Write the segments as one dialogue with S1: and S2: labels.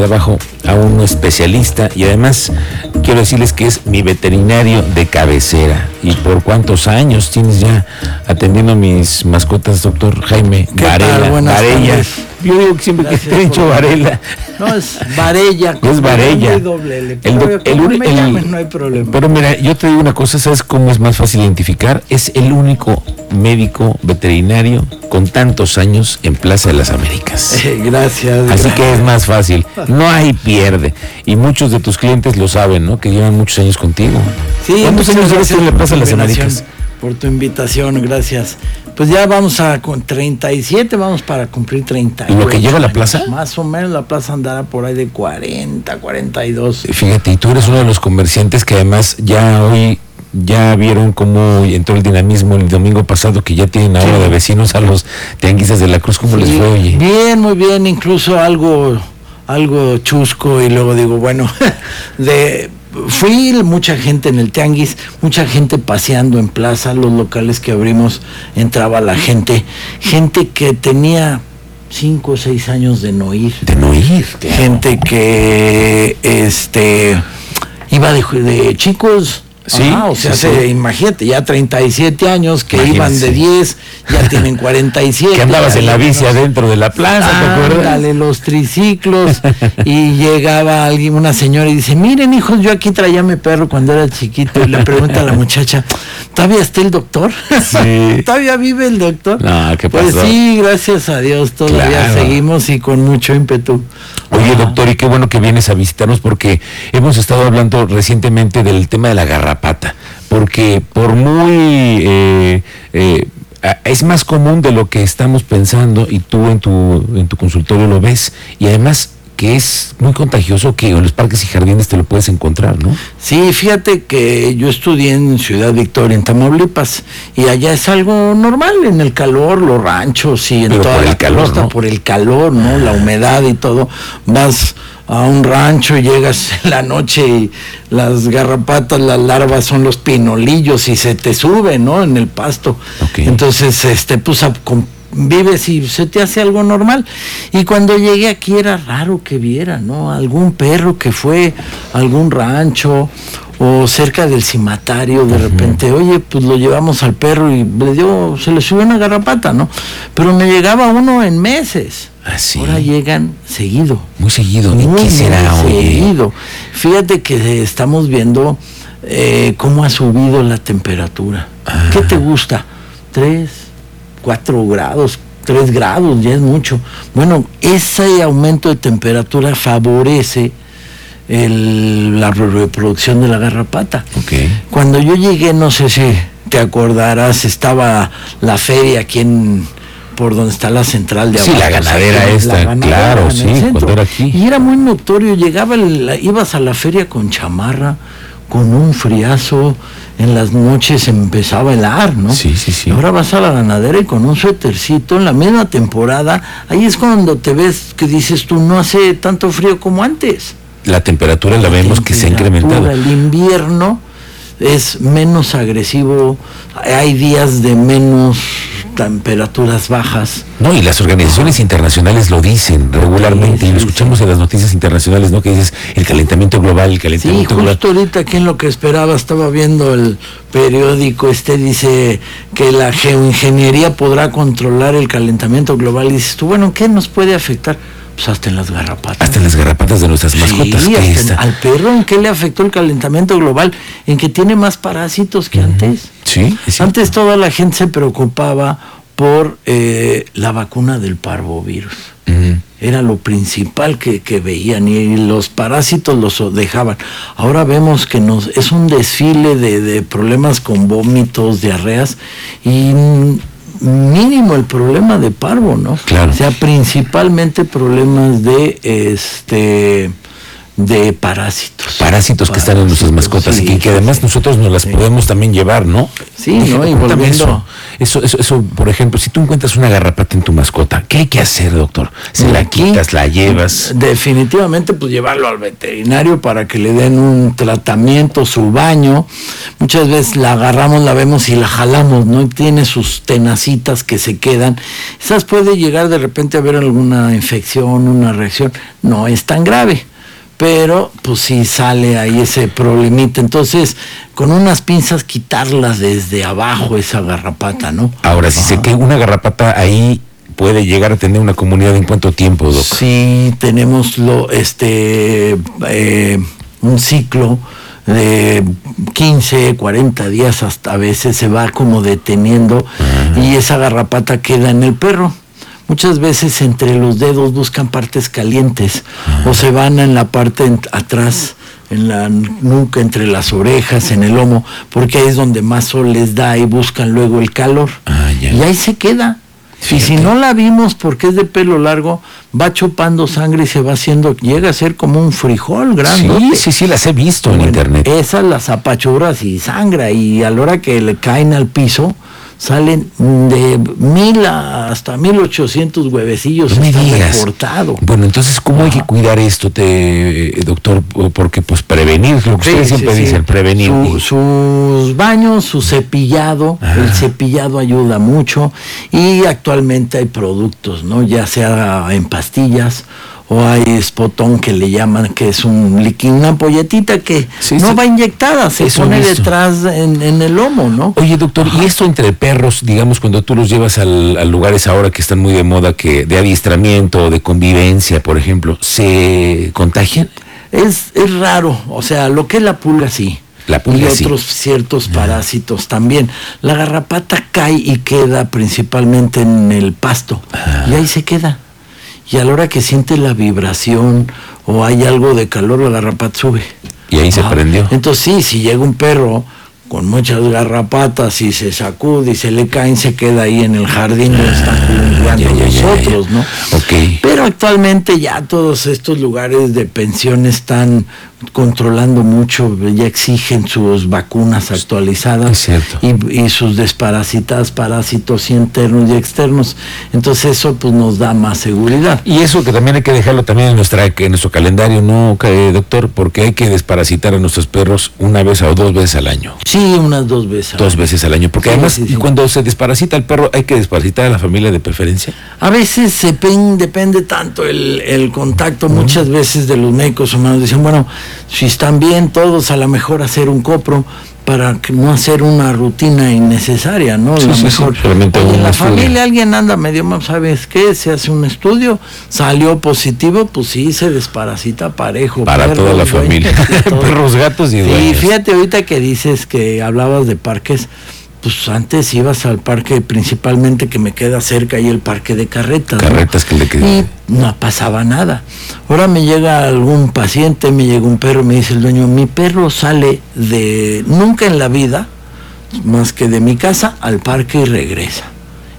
S1: trabajo a un especialista y además quiero decirles que es mi veterinario de cabecera. ¿Y por cuántos años tienes ya atendiendo mis mascotas, doctor Jaime Varela? Varella. Yo digo que siempre que te he dicho Varela.
S2: No, es Varella.
S1: Es Varella.
S2: El,
S1: El, el,
S2: llames, no hay problema.
S1: Pero mira, yo te digo una cosa, ¿sabes cómo es más fácil identificar? Es el único médico veterinario con tantos años en Plaza de las Américas.
S2: Eh, gracias.
S1: Así que es más fácil. No hay pierde. Y muchos de tus clientes lo saben, ¿no? Que llevan muchos años contigo.
S2: Sí,
S1: ¿Cuántos años llevas
S2: gracias
S1: en la Plaza de las Américas?
S2: Por tu invitación, gracias. Pues ya vamos a con 37, vamos para cumplir 30.
S1: ¿Y lo que lleva la plaza?
S2: Más o menos la plaza andará por ahí de 40, 42.
S1: Fíjate, y tú eres uno de los comerciantes que además ya hoy ya vieron cómo entró el dinamismo el domingo pasado, que ya tienen ahora de vecinos a los tianguistas de la Cruz. ¿Cómo les fue, oye?
S2: Bien, muy bien, incluso algo, algo chusco y luego digo, bueno, de fui mucha gente en el tianguis, mucha gente paseando en plaza, los locales que abrimos entraba la gente, gente que tenía cinco o seis años de no ir,
S1: De no ir.
S2: gente que este iba de, de chicos.
S1: Sí,
S2: Ajá, o sea,
S1: sí,
S2: se-
S1: sí.
S2: imagínate, ya 37 años que iban de 10, ya tienen 47.
S1: Que andabas en la bici
S2: unos-
S1: adentro de la plaza, ¿te acuerdas?
S2: Ándale, los triciclos. y llegaba alguien, una señora, y dice, miren hijos, yo aquí traía a mi perro cuando era chiquito. Y le pregunta a la muchacha, ¿todavía está el doctor?
S1: Sí.
S2: ¿Todavía vive el doctor?
S1: No, ¿qué
S2: Pues
S1: pasó?
S2: sí, gracias a Dios, todavía
S1: Claro.
S2: seguimos y con mucho ímpetu.
S1: Oye, doctor, y qué bueno que vienes a visitarnos porque hemos estado hablando recientemente del tema de la garrapata, porque por muy... eh, eh, es más común de lo que estamos pensando y tú en tu, en tu consultorio lo ves y además que es muy contagioso que en los parques y jardines te lo puedes encontrar, ¿no?
S2: Sí, fíjate que yo estudié en Ciudad Victoria, en Tamaulipas, y allá es algo normal, en el calor, los ranchos y en
S1: Pero
S2: toda
S1: por el
S2: la
S1: calor,
S2: costa,
S1: ¿no?
S2: por el calor, ¿no? La humedad y todo. Vas a un rancho y llegas en la noche y las garrapatas, las larvas son los pinolillos y se te suben, ¿no? En el pasto. Entonces, este, pues vives y se te hace algo normal. Y cuando llegué aquí era raro que viera, ¿no? Algún perro que fue a algún rancho o cerca del cimatario, de repente, oye, pues lo llevamos al perro y le dio, se le subió una garrapata, ¿no? Pero me llegaba uno en meses.
S1: Así.
S2: Ahora llegan seguido.
S1: Muy seguido. ¿Y
S2: Muy,
S1: qué será,
S2: muy
S1: oye?
S2: seguido. Fíjate que estamos viendo eh, cómo ha subido la temperatura.
S1: Ah.
S2: ¿Qué te gusta? ¿Tres, cuatro grados? Tres grados, ya es mucho. Bueno, ese aumento de temperatura favorece el- la reproducción de la garrapata.
S1: Ok.
S2: Cuando yo llegué, no sé si te acordarás, estaba la feria aquí en por donde está la central de
S1: Sí, la ganadera
S2: o sea,
S1: esta, claro, sí, cuando era aquí.
S2: Y era muy notorio, llegaba el- ibas a la feria con chamarra, con un friazo, en las noches empezaba a helar, ¿no?
S1: Sí, sí, sí.
S2: Y ahora vas a la ganadera y con un suétercito en la misma temporada, ahí es cuando te ves que dices tú, no hace tanto frío como antes.
S1: La temperatura la vemos que se ha incrementado.
S2: El invierno es menos agresivo, hay días de menos temperaturas bajas.
S1: No, y las organizaciones internacionales lo dicen regularmente
S2: Sí,
S1: y lo
S2: sí,
S1: escuchamos en las noticias internacionales, ¿no? Que dices el calentamiento global, el
S2: Sí,
S1: calentamiento global.
S2: justo ahorita lo que esperaba estaba viendo el periódico, este dice que la geoingeniería podrá controlar el calentamiento global y dices tú, bueno, ¿qué nos puede afectar? Pues hasta en las garrapatas.
S1: Hasta en las garrapatas de nuestras mascotas.
S2: Sí, hasta en- al perro, ¿en qué le afectó el calentamiento global? En que tiene más parásitos que antes.
S1: Sí.
S2: Antes toda la gente se preocupaba por eh, la vacuna del parvovirus. Era lo principal que, que veían y los parásitos los dejaban. Ahora vemos que nos es un desfile de, de problemas con vómitos, diarreas y mínimo el problema de parvo, ¿no?
S1: Claro.
S2: O sea, principalmente problemas de este de parásitos.
S1: Parásitos que están en nuestras mascotas y que, además nosotros nos las podemos también llevar, ¿no?
S2: Sí, ¿no? Y volviendo...
S1: Eso, eso, eso, por ejemplo, si tú encuentras una garrapata en tu mascota, ¿qué hay que hacer, doctor? ¿Se la quitas, la llevas?
S2: Definitivamente, pues llevarlo al veterinario para que le den un tratamiento, su baño. Muchas veces la agarramos, la vemos y la jalamos, ¿no? Y tiene sus tenacitas que se quedan. Esas puede llegar de repente a haber alguna infección, una reacción. No es tan grave pero pues sí sale ahí ese problemita. Entonces, con unas pinzas quitarlas desde abajo esa garrapata, ¿no?
S1: Ahora, si se queda una garrapata ahí puede llegar a tener una comunidad en cuánto tiempo, doctor?
S2: Sí, tenemos lo, este, eh, un ciclo de 15, 40 días hasta a veces se va como deteniendo y esa garrapata queda en el perro muchas veces entre los dedos buscan partes calientes o se van en la parte atrás, en la nuca, entre las orejas, en el lomo, porque ahí es donde más sol les da y buscan luego el calor. Ah, y ahí se queda. Y si no la vimos porque es de pelo largo, va chupando sangre y se va haciendo, llega a ser como un frijol grande.
S1: Sí, sí, sí, las he visto en internet.
S2: Esas las apachuras y sangra y a la hora que le caen al piso, salen de mil hasta mil ochocientos huevecillos
S1: no reportado. Bueno, entonces, ¿cómo hay que cuidar esto, te, doctor? Porque, pues, prevenir, lo que ustedes siempre dicen, prevenir.
S2: sus baños, su cepillado, el cepillado ayuda mucho y actualmente hay productos, ¿no? Ya sea en pastillas o hay espotón que le llaman, que es un líquido, una polletita que no va inyectada, se pone detrás en, el lomo, ¿no?
S1: Oye, doctor, ¿y esto entre perros, digamos, cuando tú los llevas al, lugares ahora que están muy de moda, que de adiestramiento, de convivencia, por ejemplo, ¿se contagian?
S2: Es, es raro, o sea, lo que es la pulga sí. La pulga, y otros ciertos parásitos también. La garrapata cae y queda principalmente en el pasto. Y ahí se queda y a la hora que siente la vibración o hay algo de calor, la garrapata sube.
S1: Y ahí se prendió.
S2: Entonces sí, si llega un perro con muchas garrapatas y se sacude y se le caen, se queda ahí en el jardín donde están ah, jugando nosotros, ¿no?
S1: Ok.
S2: Pero actualmente ya todos estos lugares de pensión están controlando mucho, ya exigen sus vacunas actualizadas y, sus desparasitadas, parásitos internos y externos. Entonces eso pues nos da más seguridad.
S1: Y eso que también hay que dejarlo también en, nuestra, en nuestro calendario, ¿no, doctor? Porque hay que desparasitar a nuestros perros una vez o dos veces al año.
S2: Sí, unas dos veces.
S1: dos veces al año, porque además cuando se desparasita el perro hay que desparasitar a la familia de preferencia.
S2: A veces se depende tanto el, contacto, muchas veces de los médicos humanos dicen, bueno, si están bien todos, a lo mejor hacer un copro para no hacer una rutina innecesaria, ¿no?
S1: Sí,
S2: sí,
S1: mejor.
S2: en la familia alguien anda medio mal, ¿sabes qué? Se hace un estudio, salió positivo, pues sí, se desparasita parejo.
S1: Para toda la familia. Perros, gatos y
S2: Sí, fíjate ahorita que dices que hablabas de parques pues antes ibas al parque principalmente que me queda cerca y el parque de carretas.
S1: Carretas que le quedan.
S2: Y no pasaba nada. Ahora me llega algún paciente, me llega un perro, me dice el dueño, mi perro sale de nunca en la vida, más que de mi casa al parque y regresa.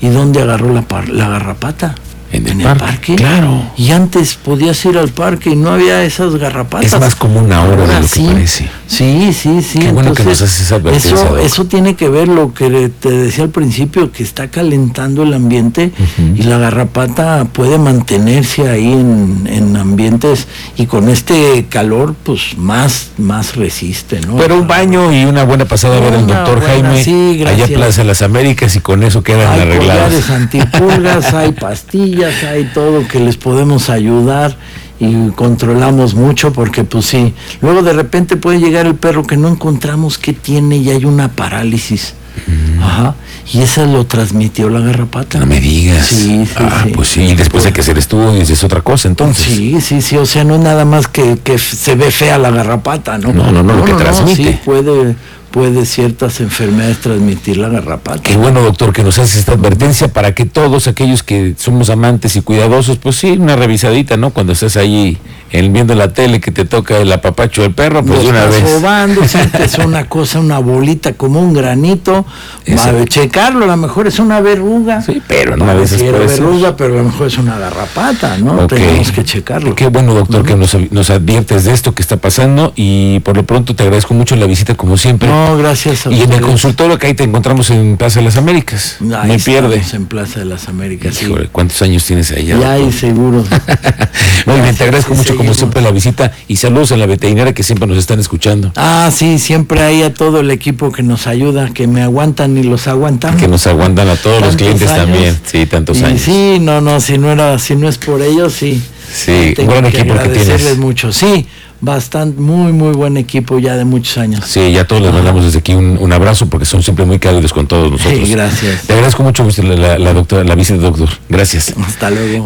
S2: ¿Y dónde agarró la, la garrapata?
S1: En el, parque,
S2: Claro. Y antes podías ir al parque y no había esas garrapatas.
S1: Es más como una hora de lo
S2: sí,
S1: que parece.
S2: Sí, sí, sí.
S1: Qué bueno que nos haces esa
S2: eso, eso tiene que ver lo que te decía al principio, que está calentando el ambiente y la garrapata puede mantenerse ahí en, ambientes y con este calor, pues más, más resiste, ¿no?
S1: Pero un baño y una buena pasada a ver el doctor Jaime sí, allá Plaza Las Américas y con eso quedan
S2: hay
S1: arreglados.
S2: Hay antipulgas, hay pastillas hay todo que les podemos ayudar y controlamos mucho porque pues sí, luego de repente puede llegar el perro que no encontramos qué tiene y hay una parálisis. Mm. Ajá. Y esa lo transmitió la garrapata.
S1: No me digas.
S2: Sí, sí,
S1: ah, pues sí, y después hay que hacer estudios, es otra cosa entonces.
S2: Sí, sí, sí, o sea, no es nada más que, que se ve fea la garrapata, ¿no?
S1: No, no, no, lo que transmite.
S2: sí, puede puede ciertas enfermedades transmitir la garrapata.
S1: Qué bueno, doctor, que nos hace esta advertencia para que todos aquellos que somos amantes y cuidadosos, pues sí, una revisadita, ¿no? Cuando estás ahí en, viendo la tele que te toca el apapacho del perro, pues de una vez.
S2: Sobando, sientes una cosa, una bolita como un granito, va a checarlo, a lo mejor es una verruga.
S1: Sí, pero no a veces
S2: puede verruga, pero a lo mejor es una garrapata, ¿no? Tenemos que checarlo.
S1: Qué bueno, doctor, que nos, nos adviertes de esto que está pasando y por lo pronto te agradezco mucho la visita como siempre.
S2: No, gracias
S1: a Y en el consultorio que ahí te encontramos en Plaza de las Américas.
S2: Ahí Me pierde. En Plaza de las Américas.
S1: ¿Cuántos años tienes ahí?
S2: Ya hay seguro.
S1: Muy bien, te agradezco mucho como siempre la visita y saludos a la veterinaria que siempre nos están escuchando.
S2: Ah, sí, siempre hay a todo el equipo que nos ayuda, que me aguantan y los aguantan.
S1: Que nos aguantan a todos los clientes también. Sí, tantos años.
S2: Sí, no, no, si no era, si no es por ellos, sí.
S1: Sí, un buen equipo que, tienes.
S2: mucho. Sí, bastante, muy, muy buen equipo ya de muchos años.
S1: Sí, ya todos les mandamos desde aquí un, abrazo porque son siempre muy cálidos con todos nosotros.
S2: Sí, gracias.
S1: Te agradezco mucho la, la, doctora, la doctor. Gracias.
S2: Hasta luego.